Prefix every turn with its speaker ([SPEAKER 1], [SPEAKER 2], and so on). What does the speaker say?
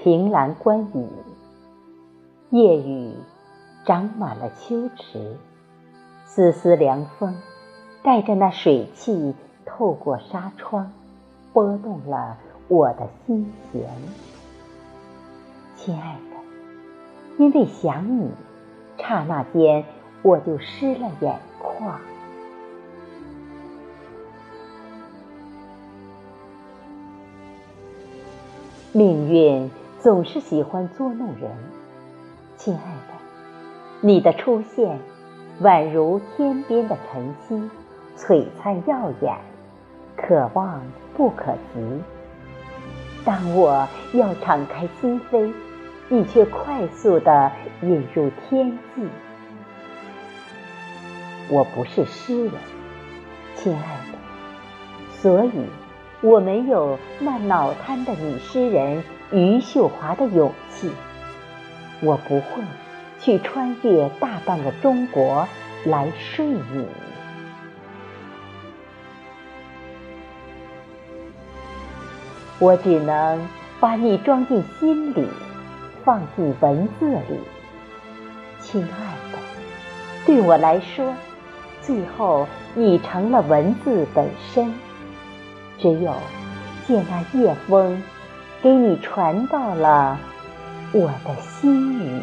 [SPEAKER 1] 凭栏观雨，夜雨长满了秋池，丝丝凉风带着那水汽透过纱窗，拨动了我的心弦。亲爱的，因为想你，刹那间我就湿了眼眶。命运总是喜欢捉弄人，亲爱的，你的出现宛如天边的晨曦，璀璨耀眼，可望不可及。当我要敞开心扉，你却快速地引入天际。我不是诗人，亲爱的，所以。我没有那脑瘫的女诗人余秀华的勇气，我不会去穿越大半个中国来睡你。我只能把你装进心里，放进文字里，亲爱的，对我来说，最后你成了文字本身。只有借那夜风，给你传到了我的心语。